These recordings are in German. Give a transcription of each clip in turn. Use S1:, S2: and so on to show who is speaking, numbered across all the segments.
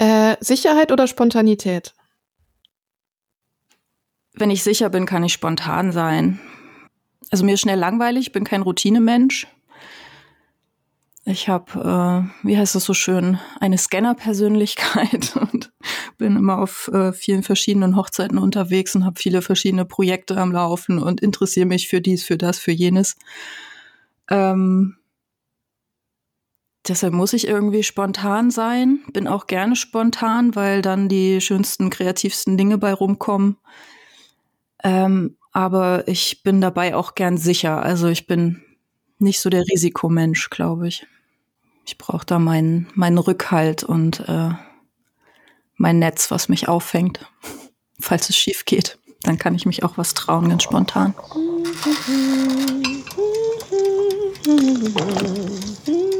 S1: Äh, Sicherheit oder Spontanität?
S2: Wenn ich sicher bin, kann ich spontan sein. Also mir ist schnell langweilig, bin kein Routinemensch. Ich habe, äh, wie heißt das so schön, eine Scanner-Persönlichkeit und bin immer auf äh, vielen verschiedenen Hochzeiten unterwegs und habe viele verschiedene Projekte am Laufen und interessiere mich für dies, für das, für jenes. Ähm, deshalb muss ich irgendwie spontan sein. Bin auch gerne spontan, weil dann die schönsten, kreativsten Dinge bei rumkommen. Ähm, aber ich bin dabei auch gern sicher. Also ich bin nicht so der Risikomensch, glaube ich. Ich brauche da meinen, meinen Rückhalt und äh, mein Netz, was mich auffängt. Falls es schief geht, dann kann ich mich auch was trauen, ganz spontan.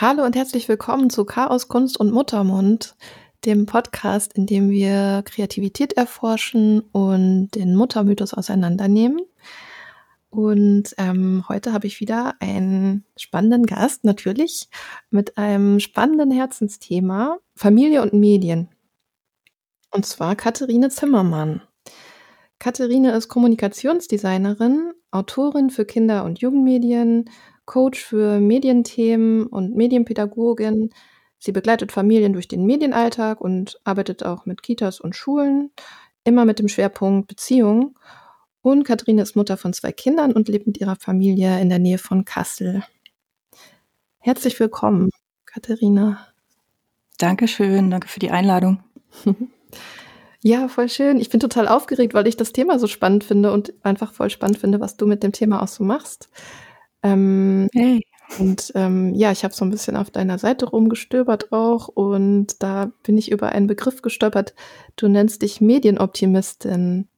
S1: Hallo und herzlich willkommen zu Chaos, Kunst und Muttermund, dem Podcast, in dem wir Kreativität erforschen und den Muttermythos auseinandernehmen. Und ähm, heute habe ich wieder einen spannenden Gast, natürlich, mit einem spannenden Herzensthema, Familie und Medien. Und zwar Katharine Zimmermann. Katharine ist Kommunikationsdesignerin, Autorin für Kinder- und Jugendmedien, Coach für Medienthemen und Medienpädagogin. Sie begleitet Familien durch den Medienalltag und arbeitet auch mit Kitas und Schulen, immer mit dem Schwerpunkt Beziehung. Und Katharine ist Mutter von zwei Kindern und lebt mit ihrer Familie in der Nähe von Kassel. Herzlich willkommen, Katharina.
S2: Dankeschön, danke für die Einladung.
S1: Ja, voll schön. Ich bin total aufgeregt, weil ich das Thema so spannend finde und einfach voll spannend finde, was du mit dem Thema auch so machst. Ähm,
S2: Hey.
S1: und ähm, ja, ich habe so ein bisschen auf deiner Seite rumgestöbert auch und da bin ich über einen Begriff gestolpert. Du nennst dich Medienoptimistin.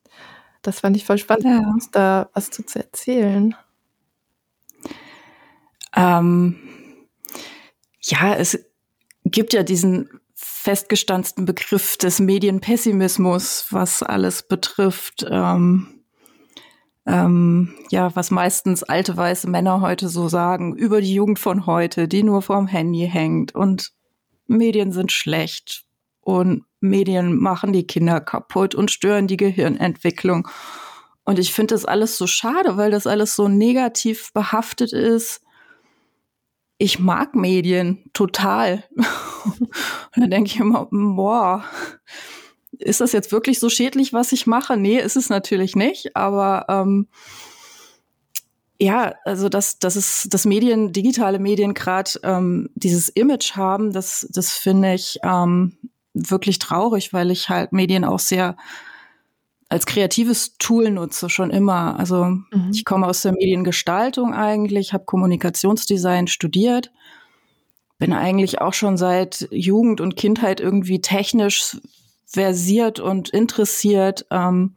S1: Das fand ich voll spannend,
S2: Ja.
S1: uns da was zu, zu erzählen.
S2: Ähm, ja, es gibt ja diesen festgestanzten Begriff des Medienpessimismus, was alles betrifft. Ähm, ähm, ja, was meistens alte weiße Männer heute so sagen über die Jugend von heute, die nur vorm Handy hängt und Medien sind schlecht und Medien machen die Kinder kaputt und stören die Gehirnentwicklung. Und ich finde das alles so schade, weil das alles so negativ behaftet ist. Ich mag Medien total. und dann denke ich immer, boah, ist das jetzt wirklich so schädlich, was ich mache? Nee, ist es natürlich nicht, aber ähm, ja, also dass, dass es dass Medien, digitale Medien gerade ähm, dieses Image haben, das, das finde ich ähm, wirklich traurig, weil ich halt Medien auch sehr als kreatives Tool nutze, schon immer. Also
S1: Mhm.
S2: ich komme aus der Mediengestaltung eigentlich, habe Kommunikationsdesign studiert, bin eigentlich auch schon seit Jugend und Kindheit irgendwie technisch versiert und interessiert, ähm,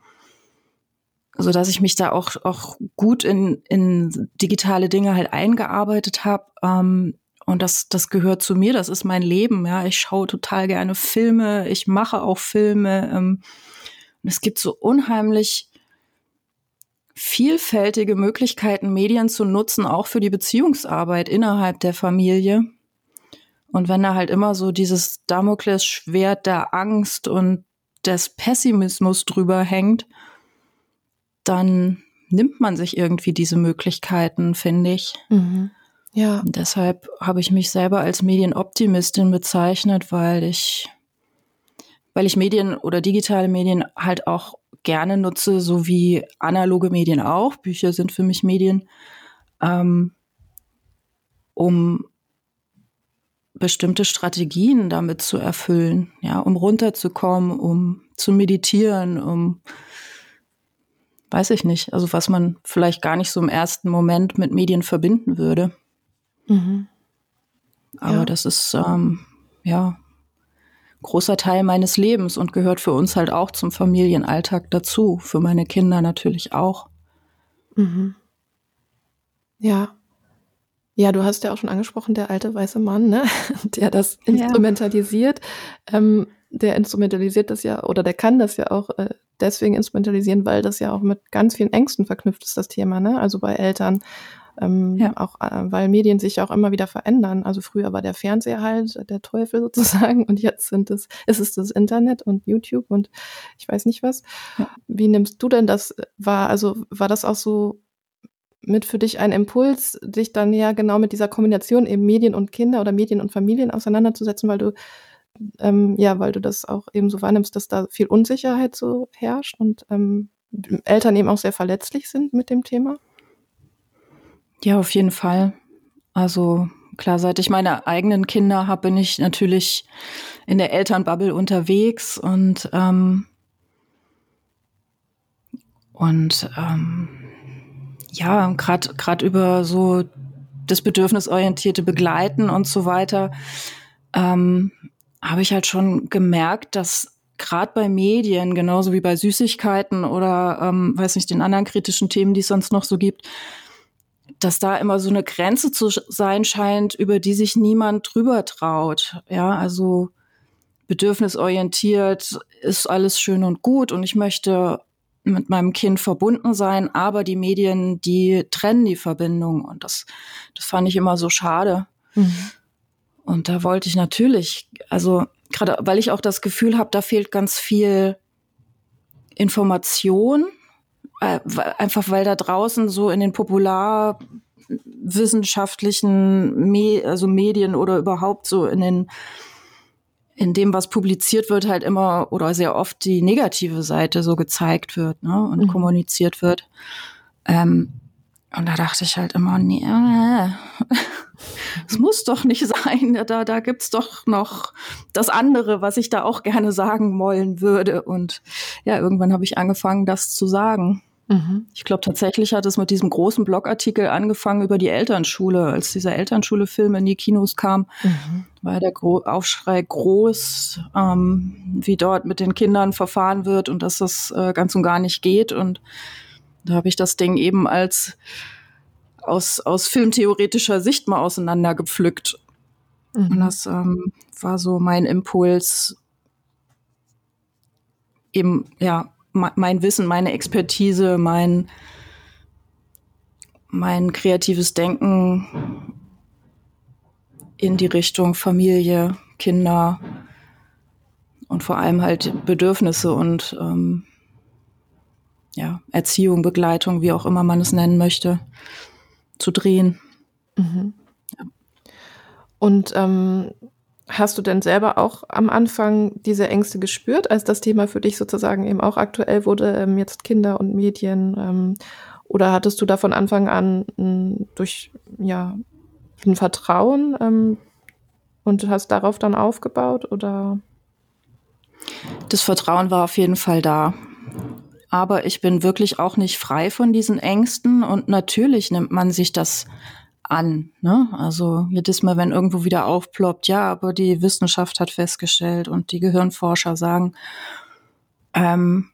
S2: so dass ich mich da auch auch gut in in digitale Dinge halt eingearbeitet habe. Ähm, und das das gehört zu mir. Das ist mein Leben. Ja, ich schaue total gerne Filme. Ich mache auch Filme. Ähm, und es gibt so unheimlich vielfältige Möglichkeiten, Medien zu nutzen, auch für die Beziehungsarbeit innerhalb der Familie. Und wenn da halt immer so dieses Damoklesschwert der Angst und des Pessimismus drüber hängt, dann nimmt man sich irgendwie diese Möglichkeiten, finde ich.
S1: Mhm. Ja.
S2: Und deshalb habe ich mich selber als Medienoptimistin bezeichnet, weil ich, weil ich Medien oder digitale Medien halt auch gerne nutze, so wie analoge Medien auch. Bücher sind für mich Medien, ähm, um bestimmte Strategien damit zu erfüllen, ja, um runterzukommen, um zu meditieren, um weiß ich nicht, also was man vielleicht gar nicht so im ersten Moment mit Medien verbinden würde.
S1: Mhm.
S2: Aber
S1: Ja.
S2: das ist, ähm, ja, großer Teil meines Lebens und gehört für uns halt auch zum Familienalltag dazu, für meine Kinder natürlich auch.
S1: Mhm. Ja. Ja, du hast ja auch schon angesprochen, der alte weiße Mann, ne? der das instrumentalisiert. Ja. Ähm, der instrumentalisiert das ja oder der kann das ja auch äh, deswegen instrumentalisieren, weil das ja auch mit ganz vielen Ängsten verknüpft ist, das Thema, ne? Also bei Eltern. Ähm, ja. Auch äh, weil Medien sich auch immer wieder verändern. Also früher war der Fernseher halt der Teufel sozusagen und jetzt sind es, ist es das Internet und YouTube und ich weiß nicht was. Ja. Wie nimmst du denn das wahr? Also war das auch so mit für dich ein Impuls, dich dann ja genau mit dieser Kombination eben Medien und Kinder oder Medien und Familien auseinanderzusetzen, weil du ähm, ja, weil du das auch eben so wahrnimmst, dass da viel Unsicherheit so herrscht und ähm, Eltern eben auch sehr verletzlich sind mit dem Thema?
S2: Ja, auf jeden Fall. Also klar, seit ich meine eigenen Kinder habe, bin ich natürlich in der Elternbubble unterwegs und ähm, und ähm, ja, gerade über so das bedürfnisorientierte Begleiten und so weiter ähm, habe ich halt schon gemerkt, dass gerade bei Medien, genauso wie bei Süßigkeiten oder ähm, weiß nicht, den anderen kritischen Themen, die es sonst noch so gibt, dass da immer so eine Grenze zu sein scheint, über die sich niemand drüber traut. Ja, also bedürfnisorientiert ist alles schön und gut und ich möchte mit meinem Kind verbunden sein, aber die Medien, die trennen die Verbindung und das, das fand ich immer so schade. Mhm. Und da wollte ich natürlich, also gerade weil ich auch das Gefühl habe, da fehlt ganz viel Information, äh, einfach weil da draußen so in den popularwissenschaftlichen Me also Medien oder überhaupt so in den in dem, was publiziert wird, halt immer oder sehr oft die negative Seite so gezeigt wird ne, und mhm. kommuniziert wird. Ähm, und da dachte ich halt immer, nee, äh, es muss doch nicht sein. Da, da gibt's doch noch das andere, was ich da auch gerne sagen wollen würde. Und ja, irgendwann habe ich angefangen, das zu sagen. Mhm. Ich glaube, tatsächlich hat es mit diesem großen Blogartikel angefangen über die Elternschule. Als dieser Elternschule-Film in die Kinos kam, mhm. war der Gro Aufschrei groß, ähm, wie dort mit den Kindern verfahren wird und dass das äh, ganz und gar nicht geht. Und da habe ich das Ding eben als aus, aus filmtheoretischer Sicht mal auseinandergepflückt. Mhm. Und das ähm, war so mein Impuls, eben, ja, mein Wissen, meine Expertise, mein, mein kreatives Denken in die Richtung Familie, Kinder und vor allem halt Bedürfnisse und ähm, ja, Erziehung, Begleitung, wie auch immer man es nennen möchte, zu drehen. Mhm.
S1: Ja. Und ähm, hast du denn selber auch am Anfang diese Ängste gespürt, als das Thema für dich sozusagen eben auch aktuell wurde, ähm, jetzt Kinder und Medien? Ähm, oder hattest du da von Anfang an m, durch ja, ein Vertrauen ähm, und hast darauf dann aufgebaut? Oder?
S2: Das Vertrauen war auf jeden Fall da. Aber ich bin wirklich auch nicht frei von diesen Ängsten und natürlich nimmt man sich das an. Ne? Also jedes Mal, wenn irgendwo wieder aufploppt, ja, aber die Wissenschaft hat festgestellt und die Gehirnforscher sagen, ähm,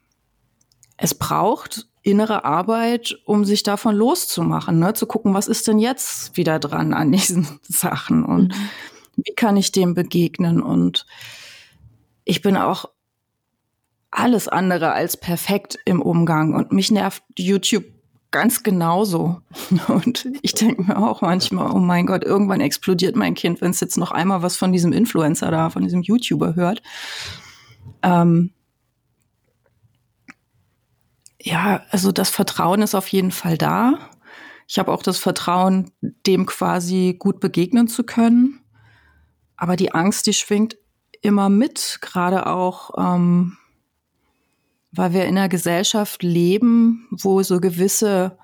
S2: es braucht innere Arbeit, um sich davon loszumachen, ne? zu gucken, was ist denn jetzt wieder dran an diesen Sachen und mhm. wie kann ich dem begegnen und ich bin auch alles andere als perfekt im Umgang und mich nervt YouTube ganz genauso. Und ich denke mir auch manchmal, oh mein Gott, irgendwann explodiert mein Kind, wenn es jetzt noch einmal was von diesem Influencer da, von diesem YouTuber hört. Ähm ja, also das Vertrauen ist auf jeden Fall da. Ich habe auch das Vertrauen, dem quasi gut begegnen zu können. Aber die Angst, die schwingt immer mit, gerade auch ähm, weil wir in einer Gesellschaft leben, wo so gewisse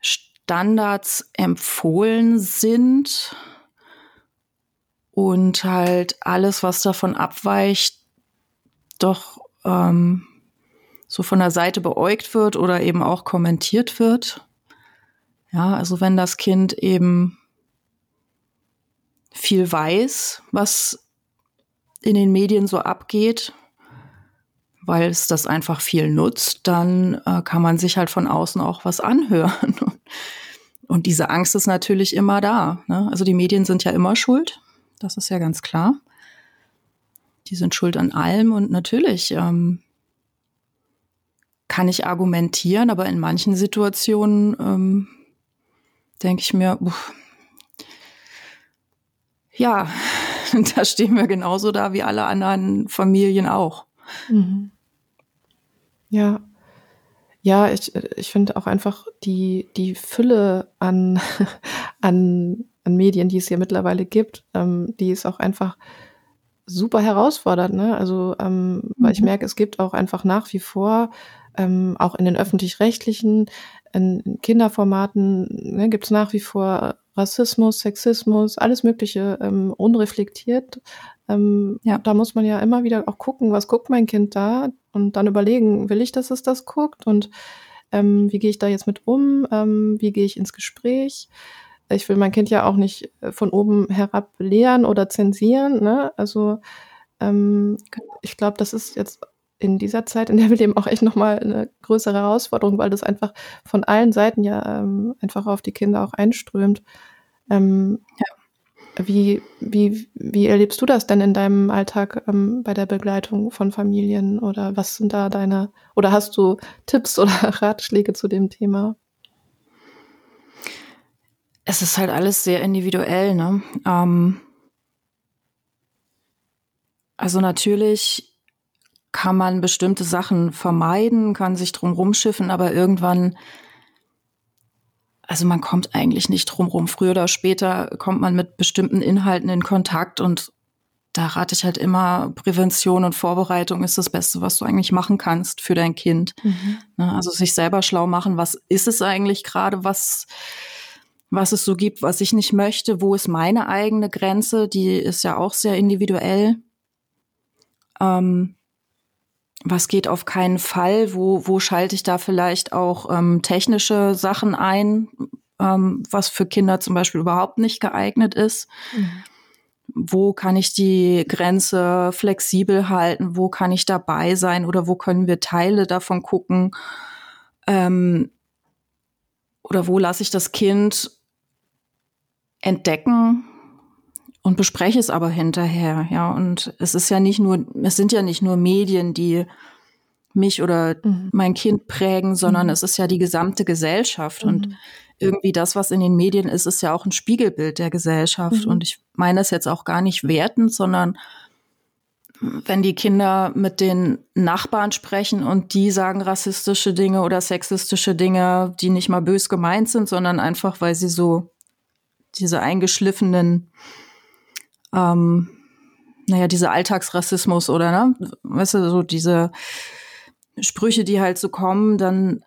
S2: Standards empfohlen sind und halt alles, was davon abweicht, doch ähm, so von der Seite beäugt wird oder eben auch kommentiert wird. Ja, also wenn das Kind eben viel weiß, was in den Medien so abgeht, weil es das einfach viel nutzt, dann äh, kann man sich halt von außen auch was anhören. Und diese Angst ist natürlich immer da. Ne? Also die Medien sind ja immer schuld, das ist ja ganz klar. Die sind schuld an allem und natürlich ähm, kann ich argumentieren, aber in manchen Situationen ähm, denke ich mir, uff, ja, da stehen wir genauso da wie alle anderen Familien auch. Mhm.
S1: Ja. Ja, ich, ich finde auch einfach die, die Fülle an, an, an Medien, die es hier mittlerweile gibt, ähm, die ist auch einfach super herausfordernd. Ne? Also, ähm, mhm. weil ich mhm. merke, es gibt auch einfach nach wie vor, ähm, auch in den öffentlich-rechtlichen, in Kinderformaten, ne, gibt es nach wie vor Rassismus, Sexismus, alles Mögliche ähm, unreflektiert. Ähm, ja. Da muss man ja immer wieder auch gucken, was guckt mein Kind da und dann überlegen, will ich, dass es das guckt und ähm, wie gehe ich da jetzt mit um, ähm, wie gehe ich ins Gespräch. Ich will mein Kind ja auch nicht äh, von oben herab lehren oder zensieren. Ne? Also ähm, ich glaube, das ist jetzt in dieser Zeit, in der wir leben, auch echt nochmal eine größere Herausforderung, weil das einfach von allen Seiten ja ähm, einfach auf die Kinder auch einströmt. Ähm, ja. Wie, wie, wie erlebst du das denn in deinem Alltag ähm, bei der Begleitung von Familien oder was sind da deine, oder hast du Tipps oder Ratschläge zu dem Thema?
S2: Es ist halt alles sehr individuell, ne? Ähm, also natürlich kann man bestimmte Sachen vermeiden, kann sich drum rumschiffen, aber irgendwann, also man kommt eigentlich nicht drum rum. Früher oder später kommt man mit bestimmten Inhalten in Kontakt und da rate ich halt immer, Prävention und Vorbereitung ist das Beste, was du eigentlich machen kannst für dein Kind. Mhm. Ne, also sich selber schlau machen, was ist es eigentlich gerade, was, was es so gibt, was ich nicht möchte, wo ist meine eigene Grenze, die ist ja auch sehr individuell. Ähm, was geht auf keinen Fall, wo, wo schalte ich da vielleicht auch ähm, technische Sachen ein, ähm, was für Kinder zum Beispiel überhaupt nicht geeignet ist. Mhm. Wo kann ich die Grenze flexibel halten? Wo kann ich dabei sein? Oder wo können wir Teile davon gucken? Ähm, oder wo lasse ich das Kind entdecken, und bespreche es aber hinterher, ja. Und es ist ja nicht nur, es sind ja nicht nur Medien, die mich oder mhm. mein Kind prägen, sondern mhm. es ist ja die gesamte Gesellschaft. Mhm. Und irgendwie das, was in den Medien ist, ist ja auch ein Spiegelbild der Gesellschaft. Mhm. Und ich meine es jetzt auch gar nicht wertend, sondern wenn die Kinder mit den Nachbarn sprechen und die sagen rassistische Dinge oder sexistische Dinge, die nicht mal bös gemeint sind, sondern einfach, weil sie so diese eingeschliffenen ähm, naja, dieser Alltagsrassismus oder, ne, weißt du, so diese Sprüche, die halt so kommen, dann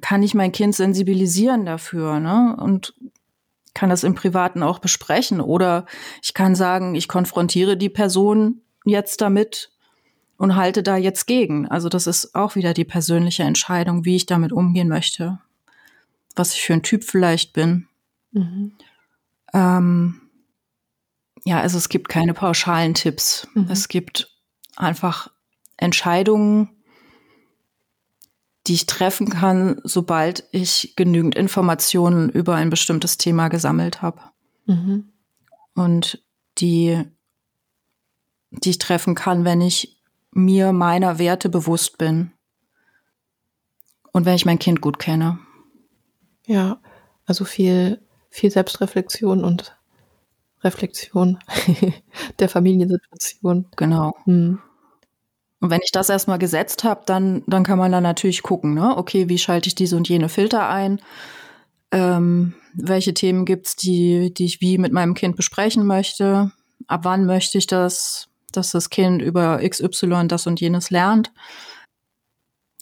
S2: kann ich mein Kind sensibilisieren dafür, ne, und kann das im Privaten auch besprechen. Oder ich kann sagen, ich konfrontiere die Person jetzt damit und halte da jetzt gegen. Also das ist auch wieder die persönliche Entscheidung, wie ich damit umgehen möchte, was ich für ein Typ vielleicht bin. Mhm. Ähm, ja, also es gibt keine pauschalen Tipps. Mhm. Es gibt einfach Entscheidungen, die ich treffen kann, sobald ich genügend Informationen über ein bestimmtes Thema gesammelt habe. Mhm. Und die, die ich treffen kann, wenn ich mir meiner Werte bewusst bin. Und wenn ich mein Kind gut kenne.
S1: Ja, also viel, viel Selbstreflexion und Reflexion der Familiensituation.
S2: Genau. Hm. Und wenn ich das erstmal gesetzt habe, dann, dann kann man da natürlich gucken, ne? Okay, wie schalte ich diese und jene Filter ein? Ähm, welche Themen gibt's, die, die ich wie mit meinem Kind besprechen möchte? Ab wann möchte ich das, dass das Kind über XY das und jenes lernt?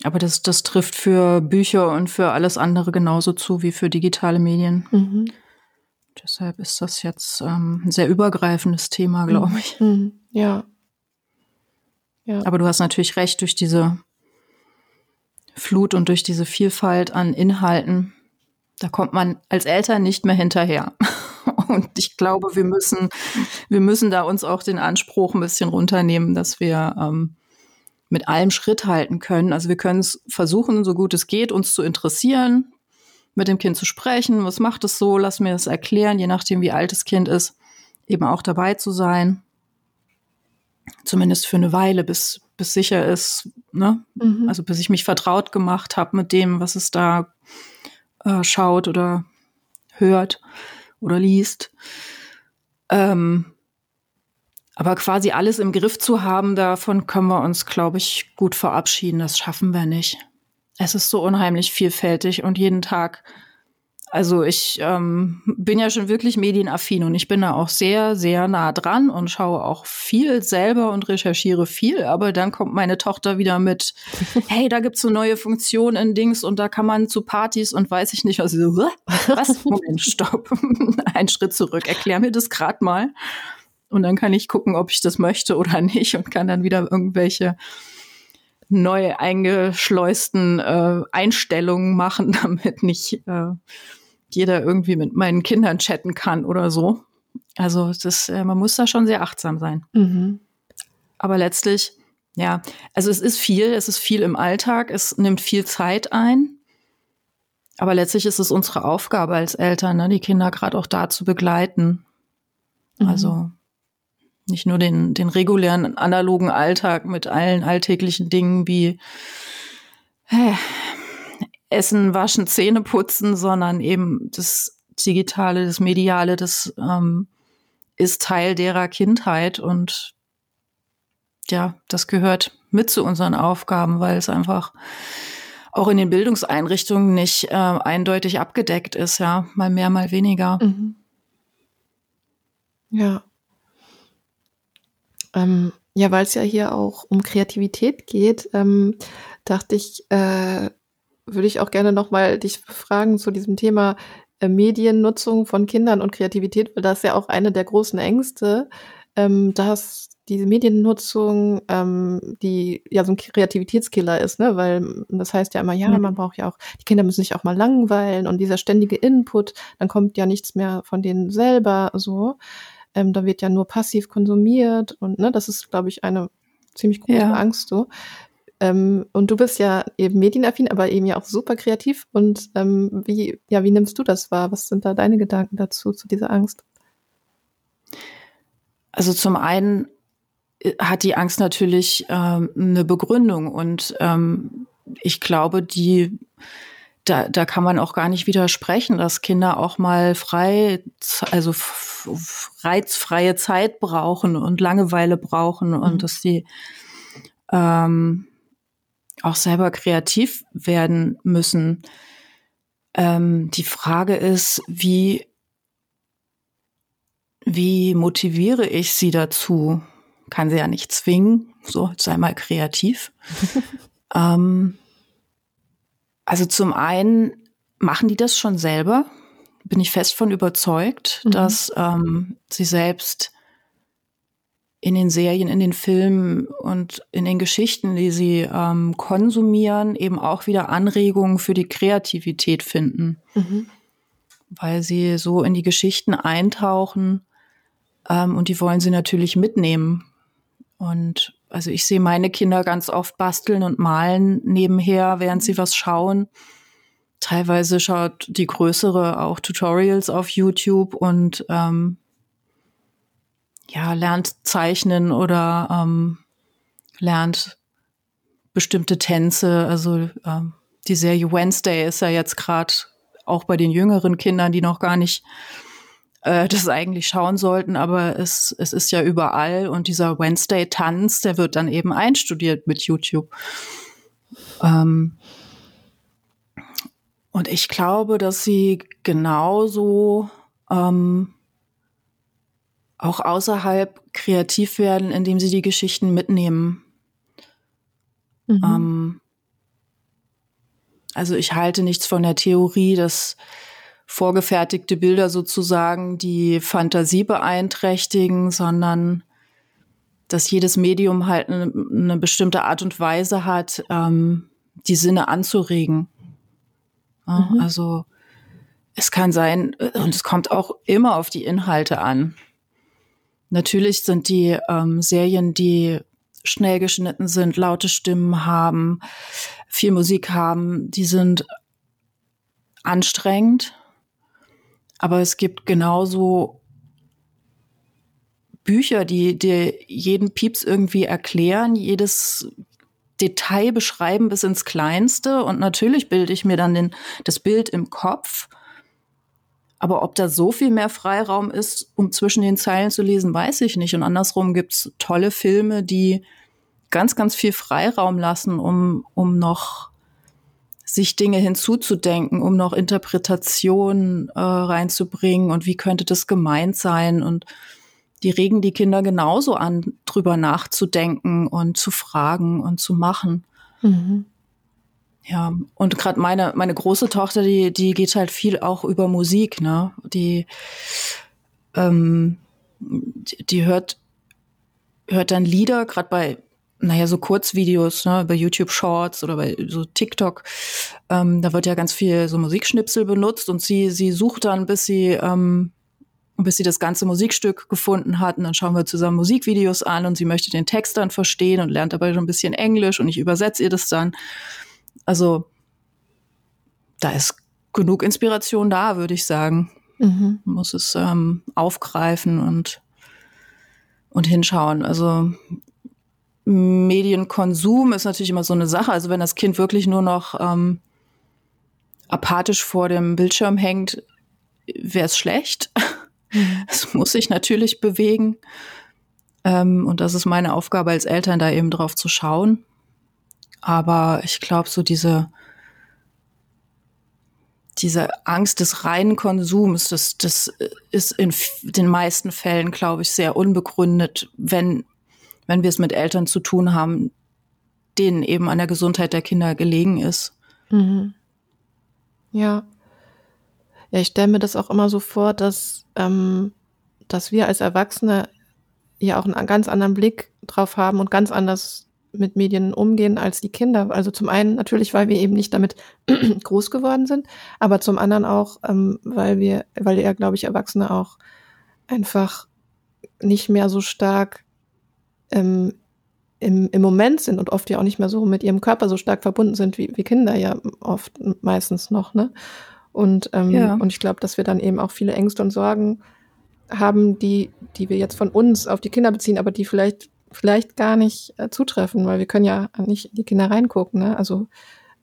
S2: Aber das, das trifft für Bücher und für alles andere genauso zu wie für digitale Medien. Mhm. Deshalb ist das jetzt ähm, ein sehr übergreifendes Thema, glaube mhm. ich.
S1: Mhm. Ja. ja.
S2: Aber du hast natürlich recht, durch diese Flut und durch diese Vielfalt an Inhalten, da kommt man als Eltern nicht mehr hinterher. Und ich glaube, wir müssen, wir müssen da uns auch den Anspruch ein bisschen runternehmen, dass wir ähm, mit allem Schritt halten können. Also wir können es versuchen, so gut es geht, uns zu interessieren, mit dem Kind zu sprechen. Was macht es so? Lass mir das erklären, je nachdem, wie alt das Kind ist, eben auch dabei zu sein. Zumindest für eine Weile, bis, bis sicher ist, ne? Mhm. Also bis ich mich vertraut gemacht habe mit dem, was es da äh, schaut oder hört oder liest. Ähm, aber quasi alles im Griff zu haben, davon können wir uns, glaube ich, gut verabschieden. Das schaffen wir nicht. Es ist so unheimlich vielfältig und jeden Tag also ich ähm, bin ja schon wirklich medienaffin und ich bin da auch sehr, sehr nah dran und schaue auch viel selber und recherchiere viel. Aber dann kommt meine Tochter wieder mit, hey, da gibt's so neue Funktionen in Dings und da kann man zu Partys und weiß ich nicht was. So, was? Moment, stopp. Ein Schritt zurück. Erklär mir das grad mal. Und dann kann ich gucken, ob ich das möchte oder nicht und kann dann wieder irgendwelche neu eingeschleusten äh, Einstellungen machen, damit nicht äh, jeder irgendwie mit meinen Kindern chatten kann oder so. Also das, äh, man muss da schon sehr achtsam sein. Mhm. Aber letztlich, ja, also es ist viel, es ist viel im Alltag, es nimmt viel Zeit ein. Aber letztlich ist es unsere Aufgabe als Eltern, ne, die Kinder gerade auch da zu begleiten. Mhm. Also nicht nur den, den regulären analogen Alltag mit allen alltäglichen Dingen wie äh, Essen, Waschen, Zähne putzen, sondern eben das Digitale, das Mediale, das ähm, ist Teil derer Kindheit und ja, das gehört mit zu unseren Aufgaben, weil es einfach auch in den Bildungseinrichtungen nicht äh, eindeutig abgedeckt ist, ja, mal mehr, mal weniger. Mhm.
S1: Ja. Ähm, ja, weil es ja hier auch um Kreativität geht, ähm, dachte ich, äh, würde ich auch gerne nochmal dich fragen zu diesem Thema äh, Mediennutzung von Kindern und Kreativität, weil das ist ja auch eine der großen Ängste, ähm, dass diese Mediennutzung, ähm, die ja so ein Kreativitätskiller ist, ne? Weil das heißt ja immer, ja, man braucht ja auch, die Kinder müssen sich auch mal langweilen und dieser ständige Input, dann kommt ja nichts mehr von denen selber so. Ähm, da wird ja nur passiv konsumiert und ne, das ist, glaube ich, eine ziemlich große ja. Angst so. Ähm, und du bist ja eben medienaffin, aber eben ja auch super kreativ. Und ähm, wie, ja, wie nimmst du das wahr? Was sind da deine Gedanken dazu, zu dieser Angst?
S2: Also zum einen äh, hat die Angst natürlich ähm, eine Begründung und ähm, ich glaube, die da, da kann man auch gar nicht widersprechen, dass Kinder auch mal frei, also reizfreie Zeit brauchen und Langeweile brauchen und mhm. dass sie ähm, auch selber kreativ werden müssen. Ähm, die Frage ist, wie, wie motiviere ich sie dazu? Kann sie ja nicht zwingen, so sei mal kreativ. ähm, also zum einen machen die das schon selber, bin ich fest von überzeugt, mhm. dass ähm, sie selbst in den Serien, in den Filmen und in den Geschichten, die sie ähm, konsumieren, eben auch wieder Anregungen für die Kreativität finden. Mhm. Weil sie so in die Geschichten eintauchen ähm, und die wollen sie natürlich mitnehmen. Und also ich sehe meine Kinder ganz oft basteln und malen nebenher, während sie was schauen. Teilweise schaut die größere auch Tutorials auf YouTube und ähm, ja, lernt zeichnen oder ähm, lernt bestimmte Tänze. Also ähm, die Serie Wednesday ist ja jetzt gerade auch bei den jüngeren Kindern, die noch gar nicht äh, das eigentlich schauen sollten, aber es, es ist ja überall und dieser Wednesday-Tanz, der wird dann eben einstudiert mit YouTube. Ähm, und ich glaube, dass sie genauso ähm, auch außerhalb kreativ werden, indem sie die Geschichten mitnehmen. Mhm. Ähm, also ich halte nichts von der Theorie, dass vorgefertigte Bilder sozusagen die Fantasie beeinträchtigen, sondern dass jedes Medium halt eine, eine bestimmte Art und Weise hat, ähm, die Sinne anzuregen. Ja, mhm. Also es kann sein, und es kommt auch immer auf die Inhalte an. Natürlich sind die ähm, Serien, die schnell geschnitten sind, laute Stimmen haben, viel Musik haben, die sind anstrengend. Aber es gibt genauso Bücher, die dir jeden Pieps irgendwie erklären, jedes Detail beschreiben bis ins Kleinste. Und natürlich bilde ich mir dann den, das Bild im Kopf. Aber ob da so viel mehr Freiraum ist, um zwischen den Zeilen zu lesen, weiß ich nicht. Und andersrum gibt's tolle Filme, die ganz, ganz viel Freiraum lassen, um, um noch sich Dinge hinzuzudenken, um noch Interpretationen äh, reinzubringen und wie könnte das gemeint sein und die regen die Kinder genauso an, drüber nachzudenken und zu fragen und zu machen. Mhm. Ja, und gerade meine, meine große Tochter, die, die geht halt viel auch über Musik, ne? Die, ähm, die, die hört, hört dann Lieder, gerade bei, naja, so Kurzvideos, ne, bei YouTube Shorts oder bei so TikTok, ähm, da wird ja ganz viel so Musikschnipsel benutzt und sie, sie sucht dann, bis sie ähm, bis sie das ganze Musikstück gefunden hat. Und dann schauen wir zusammen Musikvideos an und sie möchte den Text dann verstehen und lernt dabei schon ein bisschen Englisch und ich übersetze ihr das dann. Also da ist genug Inspiration da, würde ich sagen. Mhm. Man muss es ähm, aufgreifen und, und hinschauen. Also Medienkonsum ist natürlich immer so eine Sache. Also wenn das Kind wirklich nur noch ähm, apathisch vor dem Bildschirm hängt, wäre es schlecht. Mhm. Es muss sich natürlich bewegen. Ähm, und das ist meine Aufgabe als Eltern, da eben drauf zu schauen. Aber ich glaube, so diese, diese Angst des reinen Konsums, das, das ist in den meisten Fällen, glaube ich, sehr unbegründet, wenn, wenn wir es mit Eltern zu tun haben, denen eben an der Gesundheit der Kinder gelegen ist.
S1: Mhm. Ja. Ja, ich stelle mir das auch immer so vor, dass, ähm, dass wir als Erwachsene ja auch einen ganz anderen Blick drauf haben und ganz anders mit Medien umgehen als die Kinder. Also zum einen natürlich, weil wir eben nicht damit groß geworden sind, aber zum anderen auch, ähm, weil wir, weil ja, glaube ich, Erwachsene auch einfach nicht mehr so stark ähm, im, im Moment sind und oft ja auch nicht mehr so mit ihrem Körper so stark verbunden sind wie, wie Kinder ja oft meistens noch, ne? Und, ähm, ja. und ich glaube, dass wir dann eben auch viele Ängste und Sorgen haben, die, die wir jetzt von uns auf die Kinder beziehen, aber die vielleicht, vielleicht gar nicht äh, zutreffen, weil wir können ja nicht in die Kinder reingucken. Ne? Also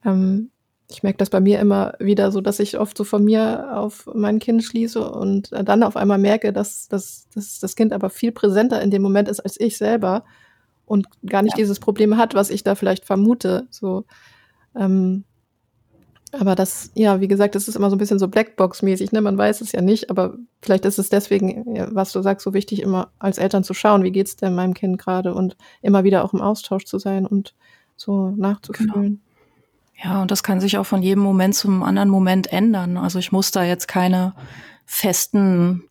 S1: ähm, ich merke das bei mir immer wieder so, dass ich oft so von mir auf mein Kind schließe und dann auf einmal merke, dass, dass, dass das Kind aber viel präsenter in dem Moment ist als ich selber und gar nicht ja. dieses Problem hat, was ich da vielleicht vermute. So, ähm, aber das, ja, wie gesagt, das ist immer so ein bisschen so Blackbox-mäßig, ne? Man weiß es ja nicht, aber vielleicht ist es deswegen, was du sagst, so wichtig, immer als Eltern zu schauen, wie geht's denn meinem Kind gerade und immer wieder auch im Austausch zu sein und so nachzufühlen. Genau.
S2: Ja, und das kann sich auch von jedem Moment zum anderen Moment ändern. Also ich muss da jetzt keine festen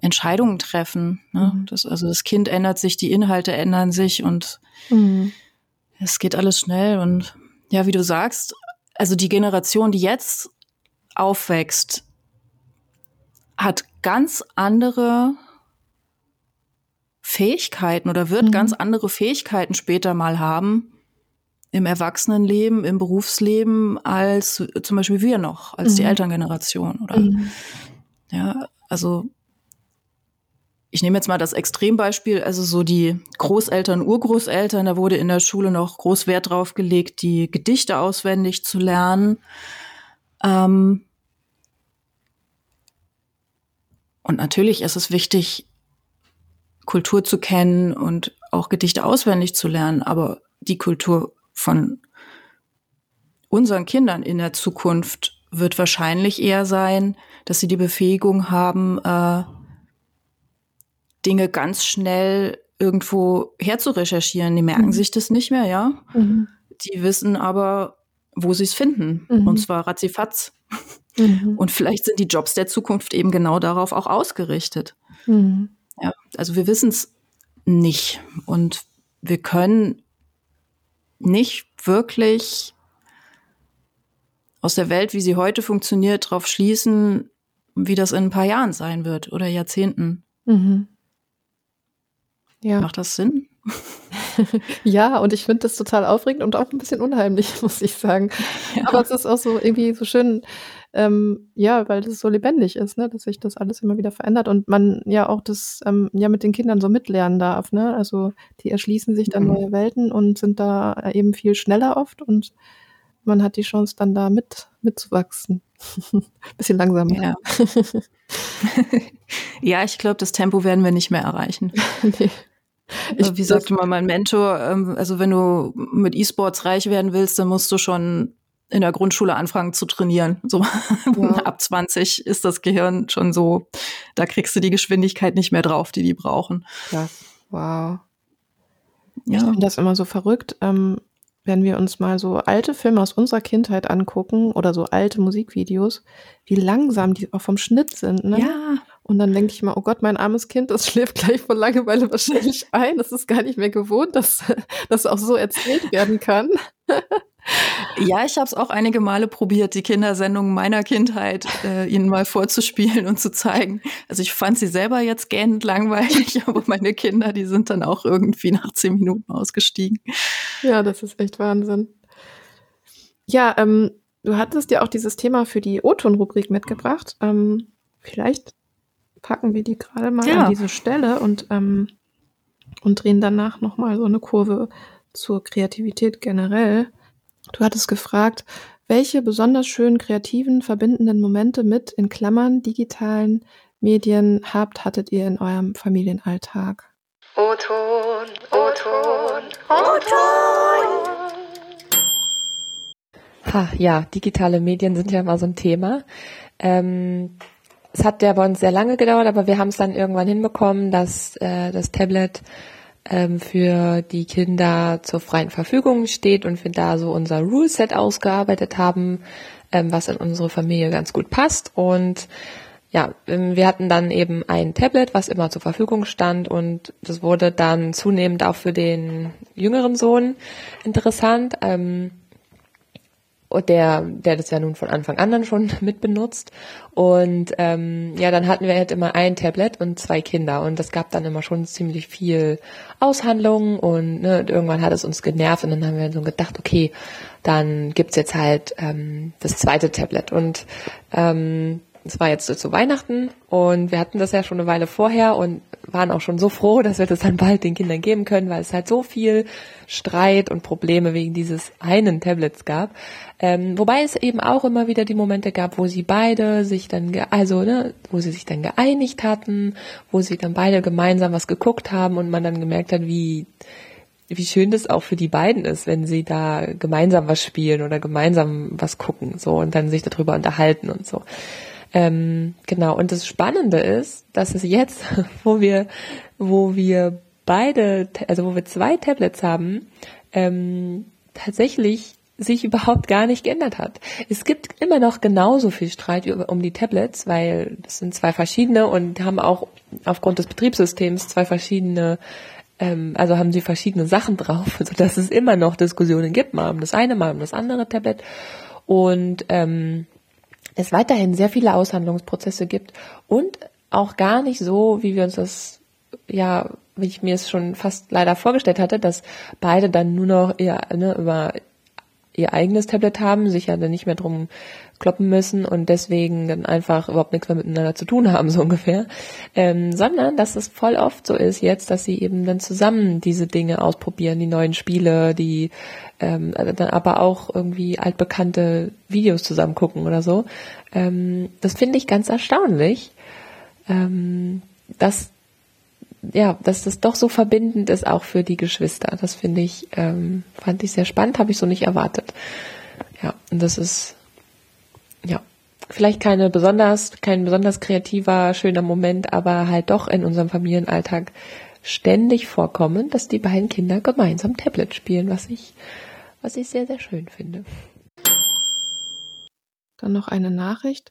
S2: Entscheidungen treffen. Ne? Mhm. Das, also das Kind ändert sich, die Inhalte ändern sich und mhm. es geht alles schnell. Und ja, wie du sagst, also die Generation, die jetzt aufwächst, hat ganz andere Fähigkeiten oder wird mhm. ganz andere Fähigkeiten später mal haben im Erwachsenenleben, im Berufsleben als zum Beispiel wir noch, als mhm. die Elterngeneration oder mhm. ja, also ich nehme jetzt mal das Extrembeispiel, also so die Großeltern, Urgroßeltern, da wurde in der Schule noch groß Wert drauf gelegt, die Gedichte auswendig zu lernen. Ähm und natürlich ist es wichtig, Kultur zu kennen und auch Gedichte auswendig zu lernen, aber die Kultur von unseren Kindern in der Zukunft wird wahrscheinlich eher sein, dass sie die Befähigung haben, äh, Dinge ganz schnell irgendwo herzurecherchieren. Die merken mhm. sich das nicht mehr, ja. Mhm. Die wissen aber, wo sie es finden. Mhm. Und zwar ratzifatz. Mhm. Und vielleicht sind die Jobs der Zukunft eben genau darauf auch ausgerichtet. Mhm. Ja, also wir wissen es nicht. Und wir können nicht wirklich aus der Welt, wie sie heute funktioniert, darauf schließen, wie das in ein paar Jahren sein wird oder Jahrzehnten.
S1: Mhm.
S2: Ja. Macht das Sinn?
S1: ja, und ich finde das total aufregend und auch ein bisschen unheimlich, muss ich sagen. Ja. Aber es ist auch so irgendwie so schön, ähm, ja, weil das so lebendig ist, ne, dass sich das alles immer wieder verändert und man ja auch das ähm, ja mit den Kindern so mitlernen darf, ne? Also die erschließen sich dann mhm. neue Welten und sind da eben viel schneller oft und man hat die Chance dann da mit mitzuwachsen. Bisschen langsamer.
S2: Ja, ja ich glaube, das Tempo werden wir nicht mehr erreichen. nee. Ich, wie sagte mal mein Mentor, ähm, also wenn du mit E-Sports reich werden willst, dann musst du schon in der Grundschule anfangen zu trainieren. So ja. ab 20 ist das Gehirn schon so, da kriegst du die Geschwindigkeit nicht mehr drauf, die die brauchen.
S1: Ja, wow. Ja. Ich finde das immer so verrückt, ähm, wenn wir uns mal so alte Filme aus unserer Kindheit angucken oder so alte Musikvideos, wie langsam die auch vom Schnitt sind. Ne?
S2: Ja.
S1: Und dann denke ich mal, oh Gott, mein armes Kind, das schläft gleich vor Langeweile wahrscheinlich ein. Das ist gar nicht mehr gewohnt, dass das auch so erzählt werden kann.
S2: Ja, ich habe es auch einige Male probiert, die Kindersendungen meiner Kindheit äh, ihnen mal vorzuspielen und zu zeigen. Also ich fand sie selber jetzt gähnend langweilig, aber meine Kinder, die sind dann auch irgendwie nach zehn Minuten ausgestiegen.
S1: Ja, das ist echt Wahnsinn. Ja, ähm, du hattest ja auch dieses Thema für die O-Ton-Rubrik mitgebracht. Ähm, vielleicht packen wir die gerade mal ja. an diese Stelle und, ähm, und drehen danach nochmal so eine Kurve zur Kreativität generell. Du hattest gefragt, welche besonders schönen kreativen verbindenden Momente mit in Klammern digitalen Medien habt, hattet ihr in eurem Familienalltag? O-Ton, O-Ton,
S3: O-Ton. Ha, ja, digitale Medien sind ja immer so ein Thema. Ähm, es hat ja bei uns sehr lange gedauert, aber wir haben es dann irgendwann hinbekommen, dass äh, das Tablet ähm, für die Kinder zur freien Verfügung steht und wir da so unser Ruleset ausgearbeitet haben, ähm, was in unsere Familie ganz gut passt. Und ja, ähm, wir hatten dann eben ein Tablet, was immer zur Verfügung stand und das wurde dann zunehmend auch für den jüngeren Sohn interessant. Ähm, und der, der das ja nun von Anfang an dann schon mitbenutzt. Und ähm, ja, dann hatten wir halt immer ein Tablet und zwei Kinder. Und das gab dann immer schon ziemlich viel Aushandlungen und ne, irgendwann hat es uns genervt. Und dann haben wir so gedacht, okay, dann gibt's jetzt halt ähm, das zweite Tablet. Und ähm, es war jetzt so zu Weihnachten. Und wir hatten das ja schon eine Weile vorher. Und waren auch schon so froh, dass wir das dann bald den Kindern geben können, weil es halt so viel Streit und Probleme wegen dieses einen Tablets gab. Ähm, wobei es eben auch immer wieder die Momente gab, wo sie beide sich dann, also ne, wo sie sich dann geeinigt hatten, wo sie dann beide gemeinsam was geguckt haben und man dann gemerkt hat, wie wie schön das auch für die beiden ist, wenn sie da gemeinsam was spielen oder gemeinsam was gucken, so und dann sich darüber unterhalten und so. Ähm, genau. Und das Spannende ist, dass es jetzt, wo wir, wo wir beide, also wo wir zwei Tablets haben, ähm, tatsächlich sich überhaupt gar nicht geändert hat. Es gibt immer noch genauso viel Streit um die Tablets, weil das sind zwei verschiedene und haben auch aufgrund des Betriebssystems zwei verschiedene, ähm, also haben sie verschiedene Sachen drauf, sodass es immer noch Diskussionen gibt, mal um das eine, mal um das andere Tablet. Und ähm, es weiterhin sehr viele Aushandlungsprozesse gibt und auch gar nicht so, wie wir uns das, ja, wie ich mir es schon fast leider vorgestellt hatte, dass beide dann nur noch ihr, ne, über ihr eigenes Tablet haben, sich ja dann nicht mehr drum kloppen müssen und deswegen dann einfach überhaupt nichts mehr miteinander zu tun haben, so ungefähr. Ähm, sondern dass es voll oft so ist jetzt, dass sie eben dann zusammen diese Dinge ausprobieren, die neuen Spiele, die ähm, dann aber auch irgendwie altbekannte Videos zusammen gucken oder so. Ähm, das finde ich ganz erstaunlich, ähm, dass ja, dass das doch so verbindend ist auch für die Geschwister. Das finde ich, ähm, fand ich sehr spannend, habe ich so nicht erwartet. Ja, und das ist vielleicht keine besonders, kein besonders kreativer, schöner Moment, aber halt doch in unserem Familienalltag ständig vorkommen, dass die beiden Kinder gemeinsam Tablet spielen, was ich was ich sehr, sehr schön finde.
S1: Dann noch eine Nachricht.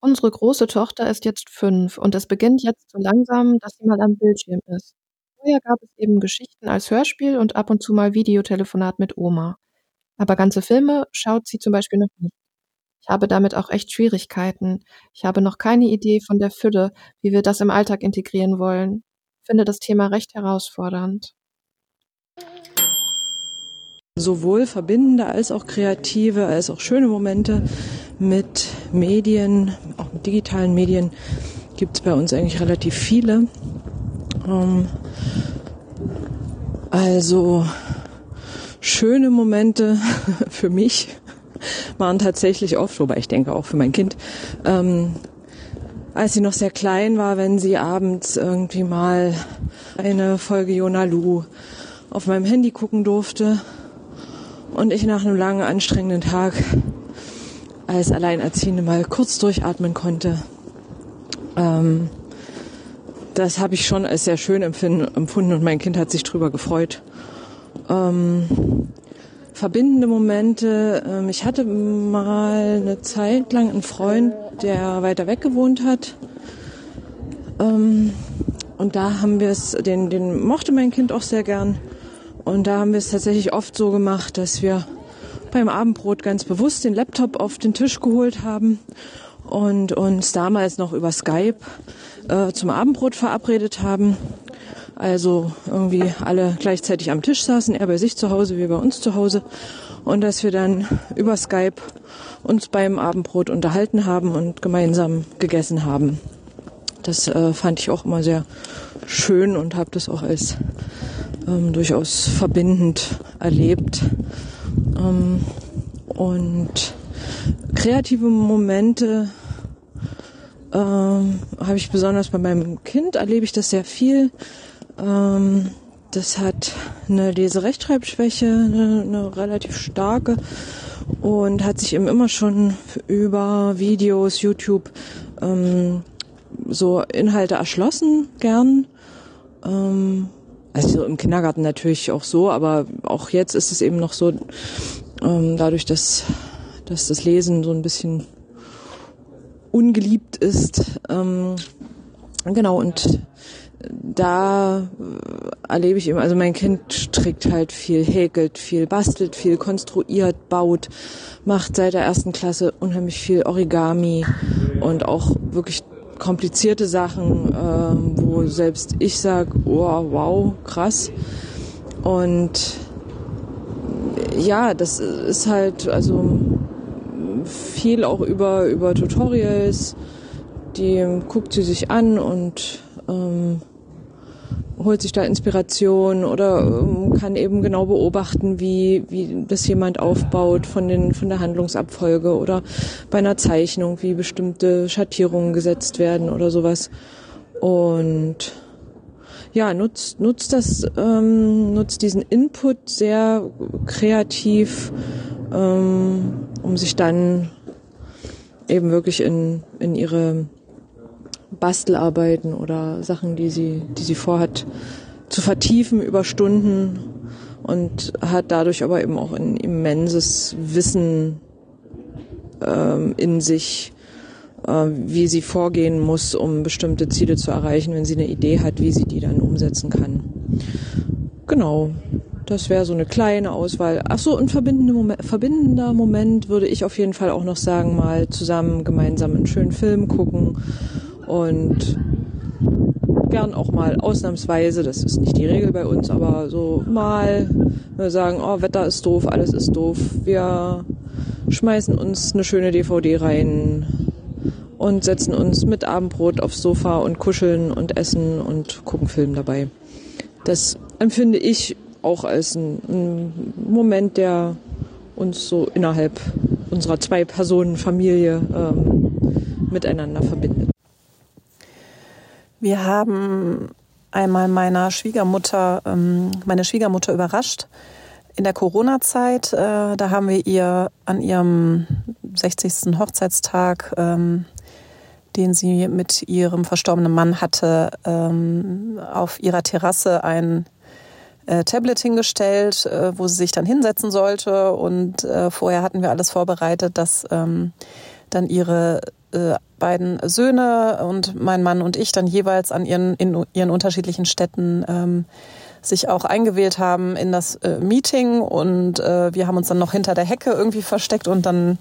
S1: Unsere große Tochter ist jetzt fünf und es beginnt jetzt so langsam, dass sie mal am Bildschirm ist. Vorher gab es eben Geschichten als Hörspiel und ab und zu mal Videotelefonat mit Oma. Aber ganze Filme schaut sie zum Beispiel noch nicht. Ich habe damit auch echt Schwierigkeiten. Ich habe noch keine Idee von der Fülle, wie wir das im Alltag integrieren wollen. Finde das Thema recht herausfordernd.
S4: Sowohl verbindende als auch kreative, als auch schöne Momente mit Medien, auch mit digitalen Medien gibt es bei uns eigentlich relativ viele. Ähm, also schöne Momente für mich waren tatsächlich oft, wobei ich denke auch für mein Kind, ähm, als sie noch sehr klein war, wenn sie abends irgendwie mal eine Folge Jona Lu auf meinem Handy gucken durfte und ich nach einem langen, anstrengenden Tag als Alleinerziehende mal kurz durchatmen konnte. Ähm, das habe ich schon als sehr schön empfunden und mein Kind hat sich drüber gefreut. Ähm, verbindende Momente. Ähm, ich hatte mal eine Zeit lang einen Freund, der weiter weg gewohnt hat. Ähm, und da haben wir es, den, den mochte mein Kind auch sehr gern. Und da haben wir es tatsächlich oft so gemacht, dass wir beim Abendbrot ganz bewusst den Laptop auf den Tisch geholt haben und uns damals noch über Skype äh, zum Abendbrot verabredet haben. Also irgendwie alle gleichzeitig am Tisch saßen, er bei sich zu Hause, wir bei uns zu Hause. Und dass wir dann über Skype uns beim Abendbrot unterhalten haben und gemeinsam gegessen haben. Das äh, fand ich auch immer sehr schön und habe das auch als ähm, durchaus verbindend erlebt. Ähm, und kreative Momente ähm, habe ich besonders bei meinem Kind, erlebe ich das sehr viel. Ähm, das hat eine Leserechtschreibschwäche, eine, eine relativ starke und hat sich eben immer schon über Videos, YouTube ähm, so Inhalte erschlossen, gern. Ähm, also im Kindergarten natürlich auch so, aber auch jetzt ist es eben noch so, ähm, dadurch, dass, dass das Lesen so ein bisschen ungeliebt ist. Ähm, genau, und da erlebe ich eben, also mein Kind strickt halt viel, häkelt viel, bastelt viel, konstruiert, baut, macht seit der ersten Klasse unheimlich viel Origami und auch wirklich komplizierte Sachen, äh, wo selbst ich sage, oh, wow, krass. Und ja, das ist halt also viel auch über, über Tutorials, die guckt sie sich an und ähm, holt sich da Inspiration oder ähm, kann eben genau beobachten, wie, wie das jemand aufbaut von, den, von der Handlungsabfolge oder bei einer Zeichnung, wie bestimmte Schattierungen gesetzt werden oder sowas. Und ja, nutzt, nutzt das, ähm, nutzt diesen Input sehr kreativ, ähm, um sich dann eben wirklich in, in ihre Bastelarbeiten oder Sachen, die sie, die sie vorhat, zu vertiefen über Stunden und hat dadurch aber eben auch ein immenses Wissen ähm, in sich, äh, wie sie vorgehen muss, um bestimmte Ziele zu erreichen, wenn sie eine Idee hat, wie sie die dann umsetzen kann. Genau. Das wäre so eine kleine Auswahl. Ach so, ein verbindender Moment, verbindender Moment würde ich auf jeden Fall auch noch sagen, mal zusammen gemeinsam einen schönen Film gucken und gern auch mal ausnahmsweise, das ist nicht die Regel bei uns, aber so mal sagen, oh, Wetter ist doof, alles ist doof. Wir schmeißen uns eine schöne DVD rein und setzen uns mit Abendbrot aufs Sofa und kuscheln und essen und gucken Film dabei. Das empfinde ich auch als ein, ein Moment, der uns so innerhalb unserer zwei Personen Familie ähm, miteinander verbindet.
S5: Wir haben einmal meiner Schwiegermutter, ähm, meine Schwiegermutter überrascht. In der Corona-Zeit, äh, da haben wir ihr an ihrem 60. Hochzeitstag, ähm, den sie mit ihrem verstorbenen Mann hatte, ähm, auf ihrer Terrasse ein äh, Tablet hingestellt, äh, wo sie sich dann hinsetzen sollte. Und äh, vorher hatten wir alles vorbereitet, dass ähm, dann ihre äh, beiden Söhne und mein Mann und ich dann jeweils an ihren, in ihren unterschiedlichen Städten ähm, sich auch eingewählt haben in das äh, Meeting und äh, wir haben uns dann noch hinter der Hecke irgendwie versteckt und dann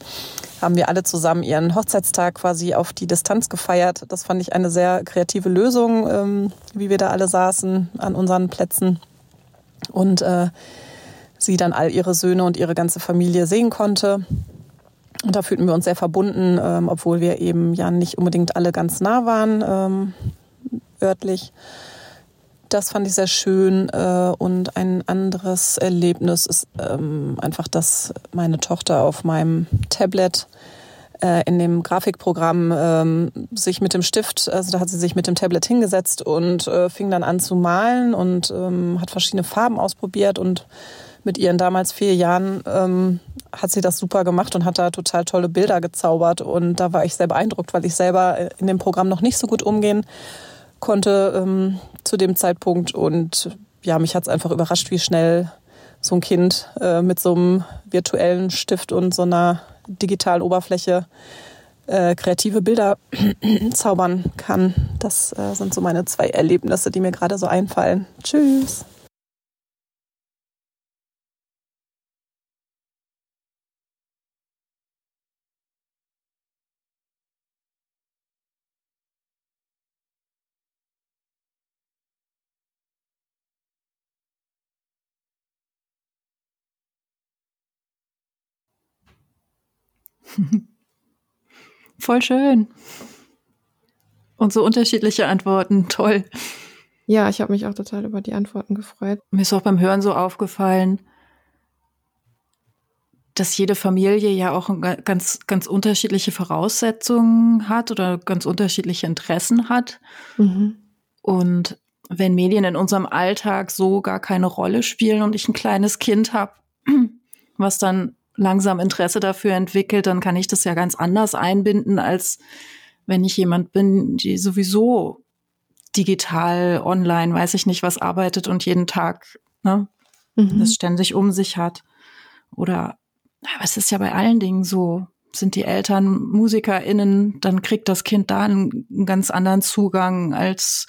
S5: haben wir alle zusammen ihren Hochzeitstag quasi auf die Distanz gefeiert. Das fand ich eine sehr kreative Lösung, ähm, wie wir da alle saßen an unseren Plätzen und äh, sie dann all ihre Söhne und ihre ganze Familie sehen konnte. Und da fühlten wir uns sehr verbunden, ähm, obwohl wir eben ja nicht unbedingt alle ganz nah waren, ähm, örtlich. Das fand ich sehr schön. Äh, und ein anderes Erlebnis ist ähm, einfach, dass meine Tochter auf meinem Tablet äh, in dem Grafikprogramm ähm, sich mit dem Stift, also da hat sie sich mit dem Tablet hingesetzt und äh, fing dann an zu malen und ähm, hat verschiedene Farben ausprobiert und mit ihren damals vier Jahren ähm, hat sie das super gemacht und hat da total tolle Bilder gezaubert. Und da war ich sehr beeindruckt, weil ich selber in dem Programm noch nicht so gut umgehen konnte ähm, zu dem Zeitpunkt. Und ja, mich hat es einfach überrascht, wie schnell so ein Kind äh, mit so einem virtuellen Stift und so einer digitalen Oberfläche äh, kreative Bilder zaubern kann. Das äh, sind so meine zwei Erlebnisse, die mir gerade so einfallen. Tschüss.
S2: Voll schön. Und so unterschiedliche Antworten. Toll.
S1: Ja, ich habe mich auch total über die Antworten gefreut.
S2: Mir ist auch beim Hören so aufgefallen, dass jede Familie ja auch ganz, ganz unterschiedliche Voraussetzungen hat oder ganz unterschiedliche Interessen hat. Mhm. Und wenn Medien in unserem Alltag so gar keine Rolle spielen und ich ein kleines Kind habe, was dann langsam Interesse dafür entwickelt, dann kann ich das ja ganz anders einbinden, als wenn ich jemand bin, die sowieso digital, online, weiß ich nicht, was arbeitet und jeden Tag ne, mhm. das ständig um sich hat. Oder aber es ist ja bei allen Dingen so. Sind die Eltern MusikerInnen, dann kriegt das Kind da einen, einen ganz anderen Zugang als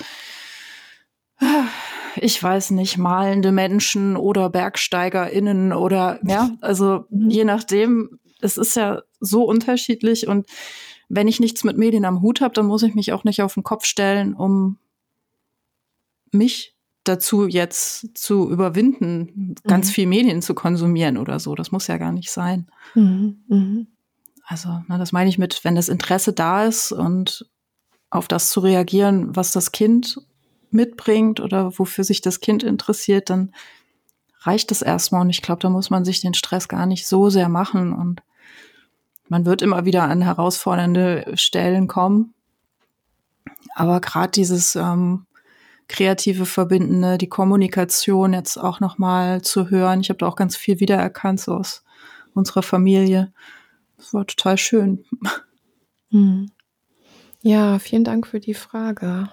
S2: ich weiß nicht, malende Menschen oder BergsteigerInnen oder ja, also mhm. je nachdem, es ist ja so unterschiedlich und wenn ich nichts mit Medien am Hut habe, dann muss ich mich auch nicht auf den Kopf stellen, um mich dazu jetzt zu überwinden, ganz mhm. viel Medien zu konsumieren oder so. Das muss ja gar nicht sein. Mhm. Mhm. Also, na, das meine ich mit, wenn das Interesse da ist und auf das zu reagieren, was das Kind mitbringt oder wofür sich das Kind interessiert, dann reicht es erstmal. Und ich glaube, da muss man sich den Stress gar nicht so sehr machen. Und man wird immer wieder an herausfordernde Stellen kommen. Aber gerade dieses ähm, kreative Verbindende, die Kommunikation jetzt auch nochmal zu hören, ich habe da auch ganz viel wiedererkannt so aus unserer Familie. Das war total schön.
S1: Hm. Ja, vielen Dank für die Frage.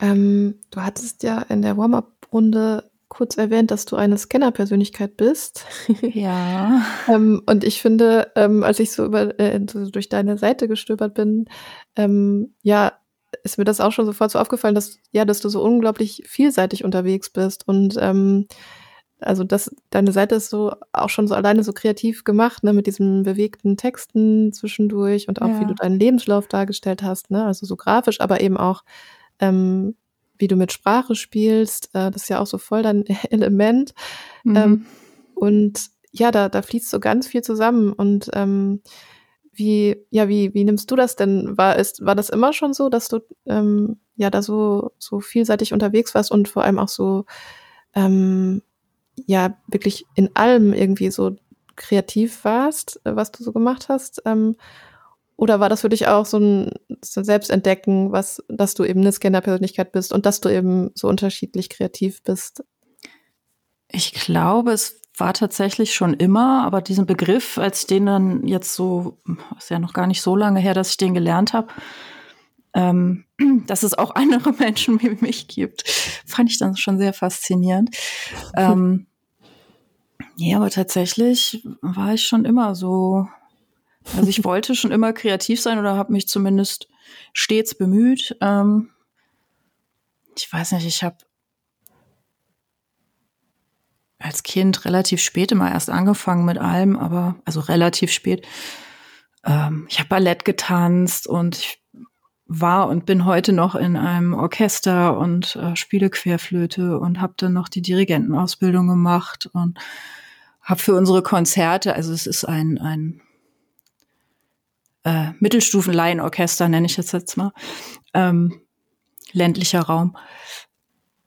S1: Ähm, du hattest ja in der Warm-up-Runde kurz erwähnt, dass du eine Scanner-Persönlichkeit bist.
S2: Ja.
S1: ähm, und ich finde, ähm, als ich so, über, äh, so durch deine Seite gestöbert bin, ähm, ja, ist mir das auch schon sofort so aufgefallen, dass ja, dass du so unglaublich vielseitig unterwegs bist und ähm, also das, deine Seite ist so auch schon so alleine so kreativ gemacht, ne, mit diesen bewegten Texten zwischendurch und auch ja. wie du deinen Lebenslauf dargestellt hast, ne, also so grafisch, aber eben auch ähm, wie du mit Sprache spielst, äh, das ist ja auch so voll dein Element. Mhm. Ähm, und ja, da, da fließt so ganz viel zusammen. Und ähm, wie, ja, wie, wie nimmst du das denn? War, ist, war das immer schon so, dass du ähm, ja da so, so vielseitig unterwegs warst und vor allem auch so ähm, ja wirklich in allem irgendwie so kreativ warst, äh, was du so gemacht hast? Ähm, oder war das für dich auch so ein, Selbstentdecken, was, dass du eben eine Scanner-Persönlichkeit bist und dass du eben so unterschiedlich kreativ bist?
S2: Ich glaube, es war tatsächlich schon immer, aber diesen Begriff, als den dann jetzt so, ist ja noch gar nicht so lange her, dass ich den gelernt habe, ähm, dass es auch andere Menschen wie mich gibt, fand ich dann schon sehr faszinierend. ähm, ja, aber tatsächlich war ich schon immer so also ich wollte schon immer kreativ sein oder habe mich zumindest stets bemüht. Ähm, ich weiß nicht, ich habe als Kind relativ spät immer erst angefangen mit allem, aber also relativ spät. Ähm, ich habe Ballett getanzt und ich war und bin heute noch in einem Orchester und äh, spiele Querflöte und habe dann noch die Dirigentenausbildung gemacht und habe für unsere Konzerte, also es ist ein, ein äh, Mittelstufen-Laienorchester, nenne ich das jetzt mal, ähm, ländlicher Raum,